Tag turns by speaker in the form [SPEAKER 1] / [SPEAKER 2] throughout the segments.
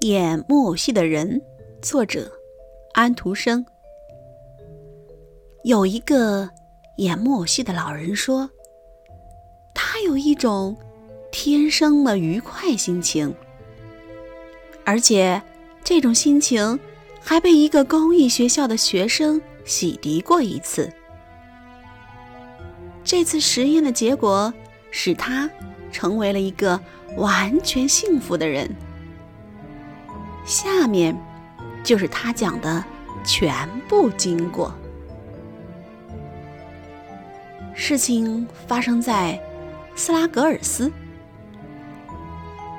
[SPEAKER 1] 演木偶戏的人，作者安徒生。有一个演木偶戏的老人说，他有一种天生的愉快心情，而且这种心情还被一个公益学校的学生洗涤过一次。这次实验的结果使他成为了一个完全幸福的人。下面就是他讲的全部经过。事情发生在斯拉格尔斯，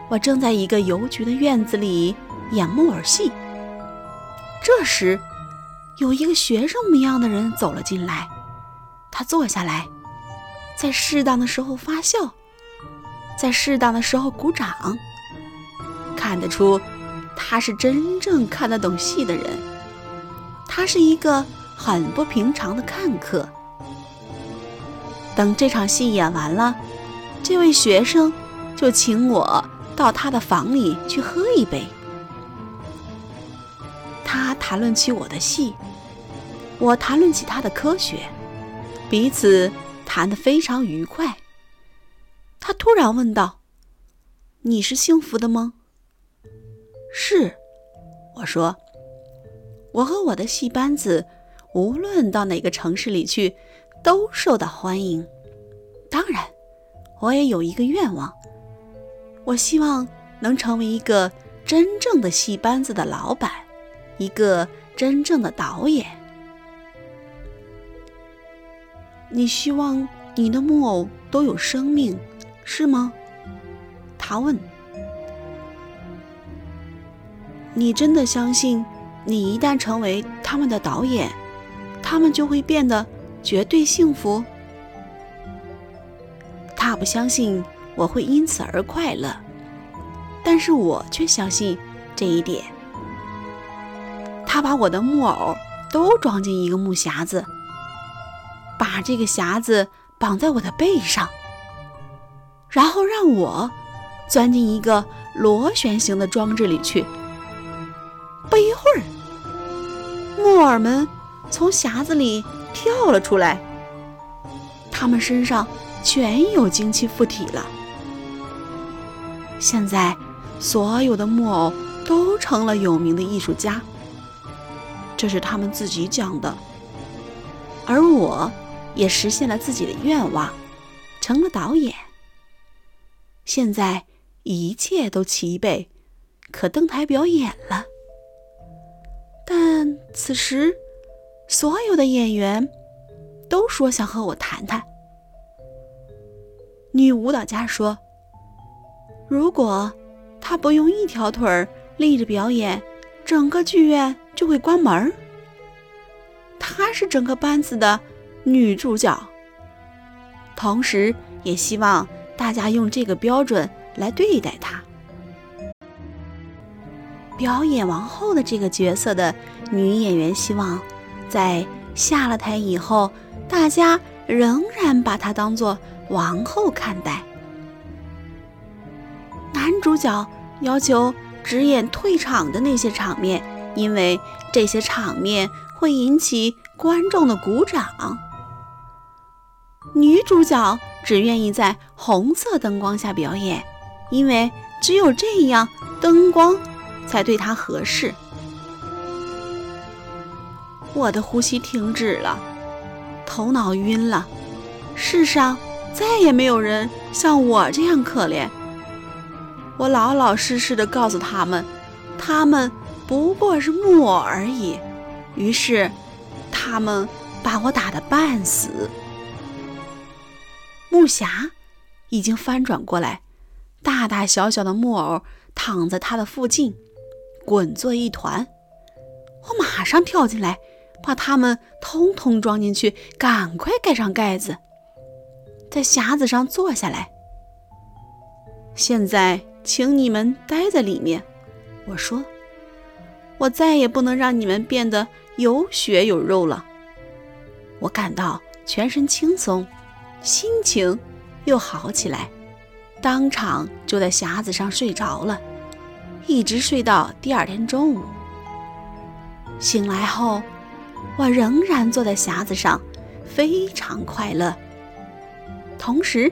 [SPEAKER 1] 我正在一个邮局的院子里演木偶戏。这时，有一个学生模样的人走了进来，他坐下来，在适当的时候发笑，在适当的时候鼓掌，看得出。他是真正看得懂戏的人，他是一个很不平常的看客。等这场戏演完了，这位学生就请我到他的房里去喝一杯。他谈论起我的戏，我谈论起他的科学，彼此谈得非常愉快。他突然问道：“你是幸福的吗？”是，我说，我和我的戏班子，无论到哪个城市里去，都受到欢迎。当然，我也有一个愿望，我希望能成为一个真正的戏班子的老板，一个真正的导演。你希望你的木偶都有生命，是吗？他问。你真的相信，你一旦成为他们的导演，他们就会变得绝对幸福？他不相信我会因此而快乐，但是我却相信这一点。他把我的木偶都装进一个木匣子，把这个匣子绑在我的背上，我钻进一个螺旋形的装置里去。不一会儿，木耳们从匣子里跳了出来，他们身上全有精气附体了。现在，所有的木偶都成了有名的艺术家，这是他们自己讲的。而我也实现了自己的愿望，成了导演。现在一切都齐备，可登台表演了。但此时，所有的演员都说想和我谈谈。女舞蹈家说：“如果她不用一条腿儿立着表演，整个剧院就会关门。”她是整个班子的女主角，同时也希望大家用这个标准来对待她。表演王后的这个角色的女演员希望，在下了台以后，大家仍然把她当做王后看待。男主角要求只演退场的那些场面，因为这些场面会引起观众的鼓掌。女主角只愿意在红色灯光下表演，因为只有这样灯光。才对他合适。我的呼吸停止了，头脑晕了。世上再也没有人像我这样可怜。我老老实实的告诉他们，他们不过是木偶而已。于是，他们把我打得半死。木匣已经翻转过来，大大小小的木偶躺在它的附近。滚作一团，我马上跳进来，把它们通通装进去，赶快盖上盖子，在匣子上坐下来。现在，请你们待在里面。我说，我再也不能让你们变得有血有肉了。我感到全身轻松，心情又好起来，当场就在匣子上睡着了。一直睡到第二天中午。醒来后，我仍然坐在匣子上，非常快乐。同时，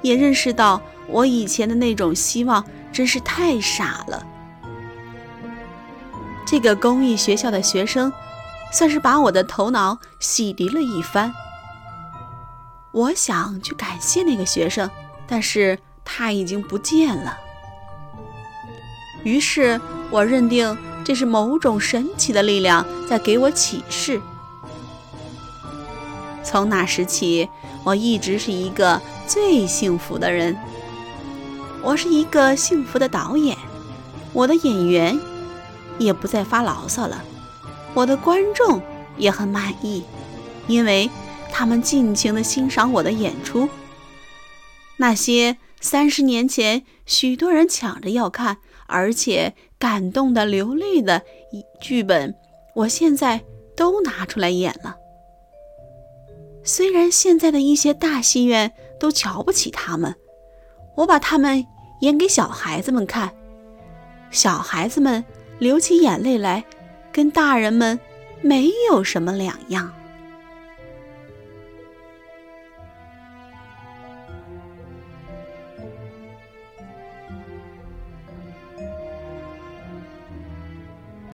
[SPEAKER 1] 也认识到我以前的那种希望真是太傻了。这个公益学校的学生，算是把我的头脑洗涤了一番。我想去感谢那个学生，但是他已经不见了。于是我认定这是某种神奇的力量在给我启示。从那时起，我一直是一个最幸福的人。我是一个幸福的导演，我的演员也不再发牢骚了，我的观众也很满意，因为他们尽情地欣赏我的演出。那些三十年前许多人抢着要看，而且感动的流泪的剧本，我现在都拿出来演了。虽然现在的一些大戏院都瞧不起他们，我把他们演给小孩子们看，小孩子们流起眼泪来，跟大人们没有什么两样。